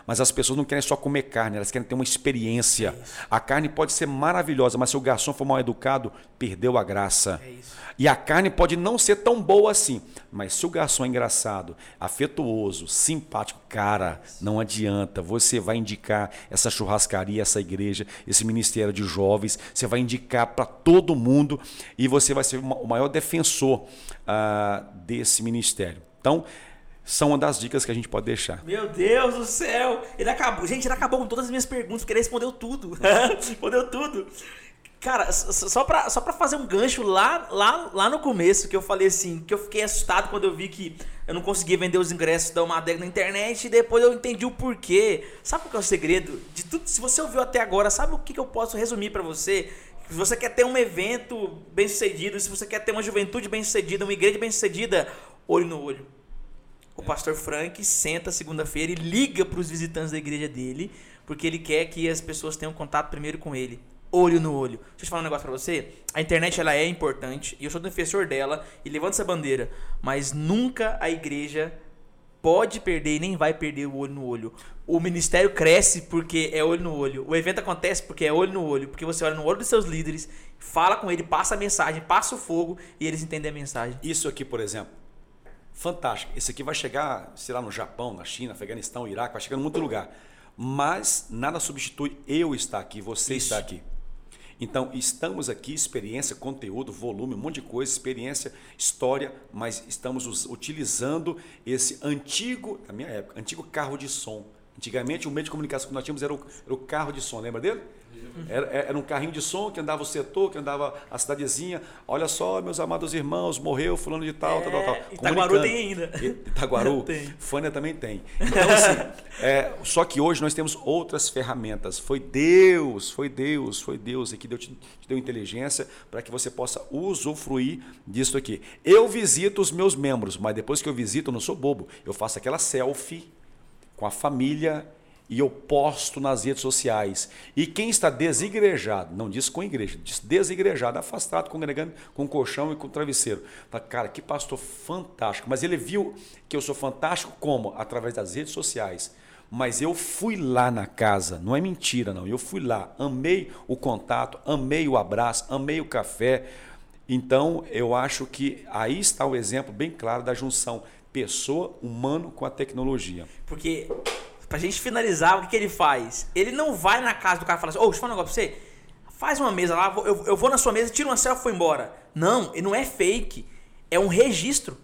Mas as pessoas não querem só comer carne, elas querem ter uma experiência. É a carne pode ser maravilhosa, mas se o garçom for mal educado, perdeu a graça. É e a carne pode não ser tão boa assim, mas se o garçom é engraçado, afetuoso, simpático, cara, não adianta. Você vai indicar essa churrascaria, essa igreja, esse ministério de jovens, você vai indicar para todo mundo e você vai ser o maior defensor uh, desse ministério. Então, são uma das dicas que a gente pode deixar. Meu Deus do céu! Ele acabou. Gente, ele acabou com todas as minhas perguntas, porque ele respondeu tudo. respondeu tudo. Cara, só pra, só pra fazer um gancho lá, lá, lá no começo, que eu falei assim, que eu fiquei assustado quando eu vi que eu não conseguia vender os ingressos da Umadeg na internet e depois eu entendi o porquê. Sabe qual é o segredo? De tudo, se você ouviu até agora, sabe o que, que eu posso resumir para você? Se você quer ter um evento bem sucedido, se você quer ter uma juventude bem sucedida, uma igreja bem sucedida, olho no olho o pastor Frank senta segunda-feira e liga para os visitantes da igreja dele, porque ele quer que as pessoas tenham contato primeiro com ele, olho no olho. Deixa eu te falar um negócio para você. A internet ela é importante e eu sou defensor dela e levanto essa bandeira, mas nunca a igreja pode perder e nem vai perder o olho no olho. O ministério cresce porque é olho no olho. O evento acontece porque é olho no olho, porque você olha no olho dos seus líderes, fala com ele, passa a mensagem, passa o fogo e eles entendem a mensagem. Isso aqui, por exemplo, fantástico. Esse aqui vai chegar, sei lá, no Japão, na China, Afeganistão, Iraque, vai chegar em muito lugar. Mas nada substitui eu estar aqui, você Isso. estar aqui. Então, estamos aqui, experiência, conteúdo, volume, um monte de coisa, experiência, história, mas estamos utilizando esse antigo, na minha época, antigo carro de som. Antigamente, o meio de comunicação que nós tínhamos era o, era o carro de som, lembra dele? Era, era, um carrinho de som que andava o setor, que andava a cidadezinha. Olha só, meus amados irmãos, morreu fulano de tal, é, tal, tal, tal. Itaguaru tem ainda. Itaguaru, tem. Fânia também tem. Então, assim, é, só que hoje nós temos outras ferramentas. Foi Deus, foi Deus, foi Deus que deu, te, te deu inteligência para que você possa usufruir disso aqui. Eu visito os meus membros, mas depois que eu visito, eu não sou bobo. Eu faço aquela selfie com a família e eu posto nas redes sociais. E quem está desigrejado, não diz com igreja, diz desigrejado, afastado, congregando com colchão e com travesseiro. Tá, cara, que pastor fantástico. Mas ele viu que eu sou fantástico como? Através das redes sociais. Mas eu fui lá na casa, não é mentira não. Eu fui lá, amei o contato, amei o abraço, amei o café. Então, eu acho que aí está o exemplo bem claro da junção pessoa, humano com a tecnologia. Porque Pra gente finalizar, o que, que ele faz? Ele não vai na casa do cara e fala assim: Ô, oh, deixa eu falar um negócio pra você. Faz uma mesa lá, eu, eu vou na sua mesa, tiro uma selfie e vou embora. Não, ele não é fake. É um registro.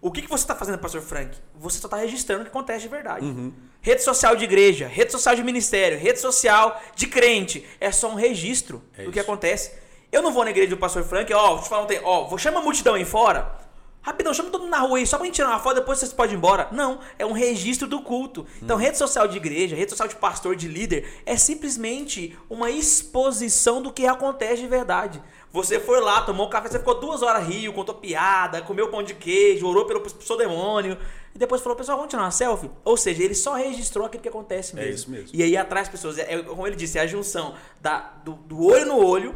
O que, que você está fazendo, pastor Frank? Você só está registrando o que acontece de verdade. Uhum. Rede social de igreja, rede social de ministério, rede social de crente. É só um registro é do isso. que acontece. Eu não vou na igreja do pastor Frank, ó, deixa eu falar um tempo, ó, vou chamar a multidão aí fora. Rapidão, chama todo mundo na rua aí, só pra gente tirar uma foto, depois vocês podem ir embora. Não, é um registro do culto. Então, hum. rede social de igreja, rede social de pastor, de líder, é simplesmente uma exposição do que acontece de verdade. Você foi lá, tomou um café, você ficou duas horas rio, contou piada, comeu pão de queijo, orou pelo seu demônio. E depois falou, pessoal, vamos tirar uma selfie? Ou seja, ele só registrou aquilo que acontece é mesmo. É isso mesmo. E aí atrás pessoas, é, como ele disse, é a junção da, do, do olho no olho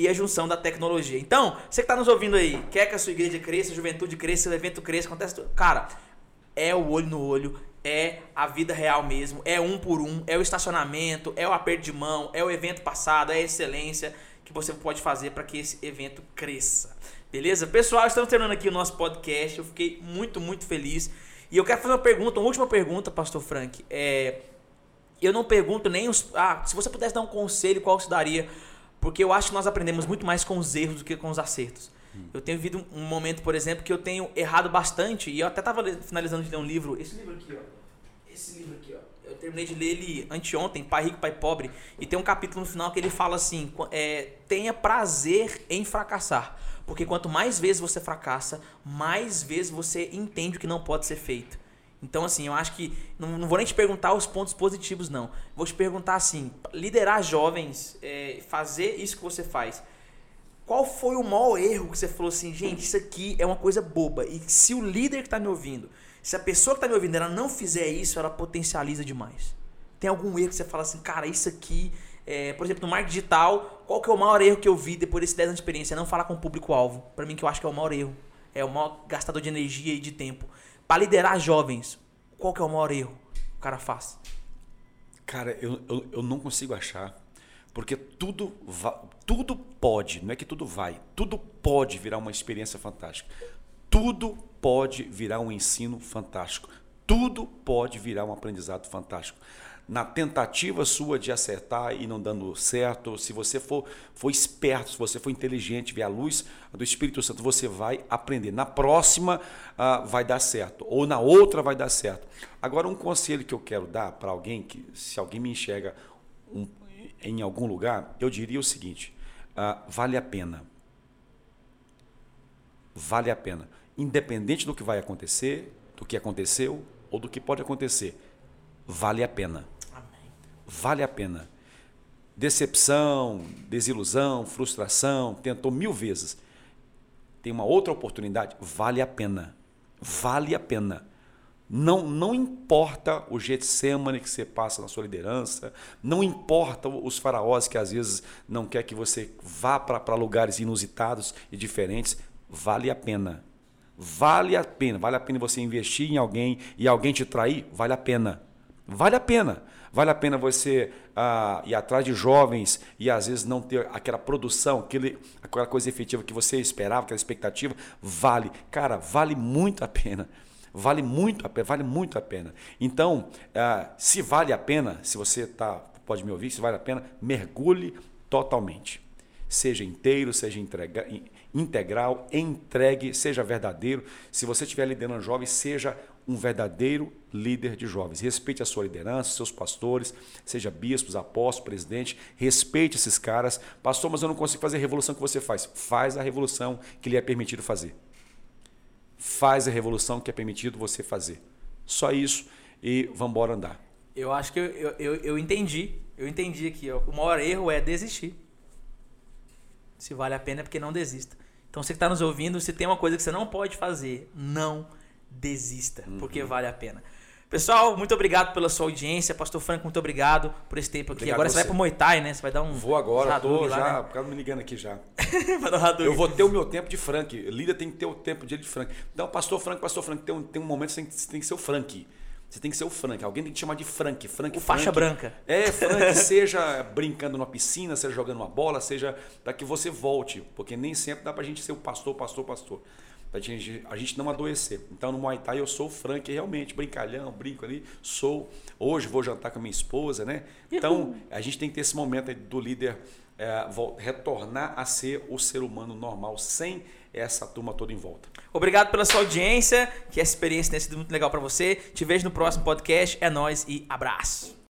e a junção da tecnologia. Então, você que está nos ouvindo aí, quer que a sua igreja cresça, a juventude cresça, o evento cresça, acontece tudo. Cara, é o olho no olho, é a vida real mesmo, é um por um, é o estacionamento, é o aperto de mão, é o evento passado, é a excelência que você pode fazer para que esse evento cresça. Beleza? Pessoal, estamos terminando aqui o nosso podcast. Eu fiquei muito, muito feliz. E eu quero fazer uma pergunta, uma última pergunta, Pastor Frank. É, eu não pergunto nem os. Ah, se você pudesse dar um conselho, qual você daria porque eu acho que nós aprendemos muito mais com os erros do que com os acertos. Hum. Eu tenho vivido um momento, por exemplo, que eu tenho errado bastante, e eu até estava finalizando de ler um livro, esse livro aqui, ó. Esse livro aqui, ó. Eu terminei de ler ele anteontem, Pai Rico, Pai Pobre, e tem um capítulo no final que ele fala assim: é, tenha prazer em fracassar. Porque quanto mais vezes você fracassa, mais vezes você entende o que não pode ser feito. Então, assim, eu acho que. Não, não, vou nem te perguntar os pontos positivos, não. Vou te perguntar assim: liderar jovens, é, fazer isso que você faz. Qual foi o maior erro que você falou assim, gente, isso aqui é uma coisa boba. E se o líder que está me ouvindo, se a pessoa que está me ouvindo, ela não fizer isso, ela potencializa demais. Tem algum erro que você fala assim, cara, isso aqui É, por exemplo, no marketing digital, qual que é o maior erro que eu vi depois desses 10 anos de experiência? Não falar com o público-alvo. Para mim, que eu acho que é o maior erro. É o maior gastador de energia e de tempo. Para liderar jovens, qual que é o maior erro que o cara faz? Cara, eu, eu, eu não consigo achar. Porque tudo, tudo pode, não é que tudo vai, tudo pode virar uma experiência fantástica. Tudo pode virar um ensino fantástico. Tudo pode virar um aprendizado fantástico. Na tentativa sua de acertar e não dando certo, se você for, for esperto, se você for inteligente, ver a luz do Espírito Santo, você vai aprender. Na próxima uh, vai dar certo, ou na outra vai dar certo. Agora, um conselho que eu quero dar para alguém, que se alguém me enxerga um, em algum lugar, eu diria o seguinte: uh, vale a pena. Vale a pena. Independente do que vai acontecer, do que aconteceu ou do que pode acontecer, vale a pena. Vale a pena. Decepção, desilusão, frustração, tentou mil vezes. Tem uma outra oportunidade, vale a pena. Vale a pena. Não, não importa o Getsemane que você passa na sua liderança, não importa os faraós que às vezes não quer que você vá para lugares inusitados e diferentes, vale a pena. Vale a pena, vale a pena você investir em alguém e alguém te trair, vale a pena. Vale a pena. Vale a pena você ah, ir atrás de jovens e às vezes não ter aquela produção, aquele, aquela coisa efetiva que você esperava, aquela expectativa. Vale. Cara, vale muito a pena. Vale muito a pena, vale muito a pena. Então, ah, se vale a pena, se você tá, pode me ouvir, se vale a pena, mergulhe totalmente. Seja inteiro, seja entrega, integral, entregue, seja verdadeiro. Se você estiver liderando jovens, seja um verdadeiro líder de jovens. Respeite a sua liderança, seus pastores, seja bispos, apóstolos, presidente, respeite esses caras. Pastor, mas eu não consigo fazer a revolução que você faz. Faz a revolução que lhe é permitido fazer faz a revolução que é permitido você fazer. Só isso e vamos embora andar. Eu acho que eu, eu, eu, entendi. Eu entendi aqui. Ó. O maior erro é desistir. Se vale a pena é porque não desista. Então você que está nos ouvindo, se tem uma coisa que você não pode fazer, não desista, uhum. porque vale a pena. Pessoal, muito obrigado pela sua audiência. Pastor Franco, muito obrigado por esse tempo aqui. Obrigado agora você. vai pro Muay Thai, né? Você vai dar um. Vou agora, tô lá, já. Né? O cara me ligando aqui já. eu vou ter o meu tempo de Frank. Líder tem que ter o tempo dele de Frank. Então, Pastor Frank, Pastor Frank, tem um, tem um momento que você tem, você tem que ser o Frank. Você tem que ser o Frank. Alguém tem que te chamar de Frank. Frank o Frank. faixa branca. É, Frank, seja brincando numa piscina, seja jogando uma bola, seja para que você volte. Porque nem sempre dá pra gente ser o pastor, pastor, pastor a gente, a gente não adoecer. Então no Muay Thai eu sou frank realmente, brincalhão, brinco ali, sou. Hoje vou jantar com a minha esposa, né? Então a gente tem que ter esse momento do líder é, retornar a ser o ser humano normal, sem essa turma toda em volta. Obrigado pela sua audiência, que essa experiência tenha sido muito legal para você. Te vejo no próximo podcast. É nós e abraço.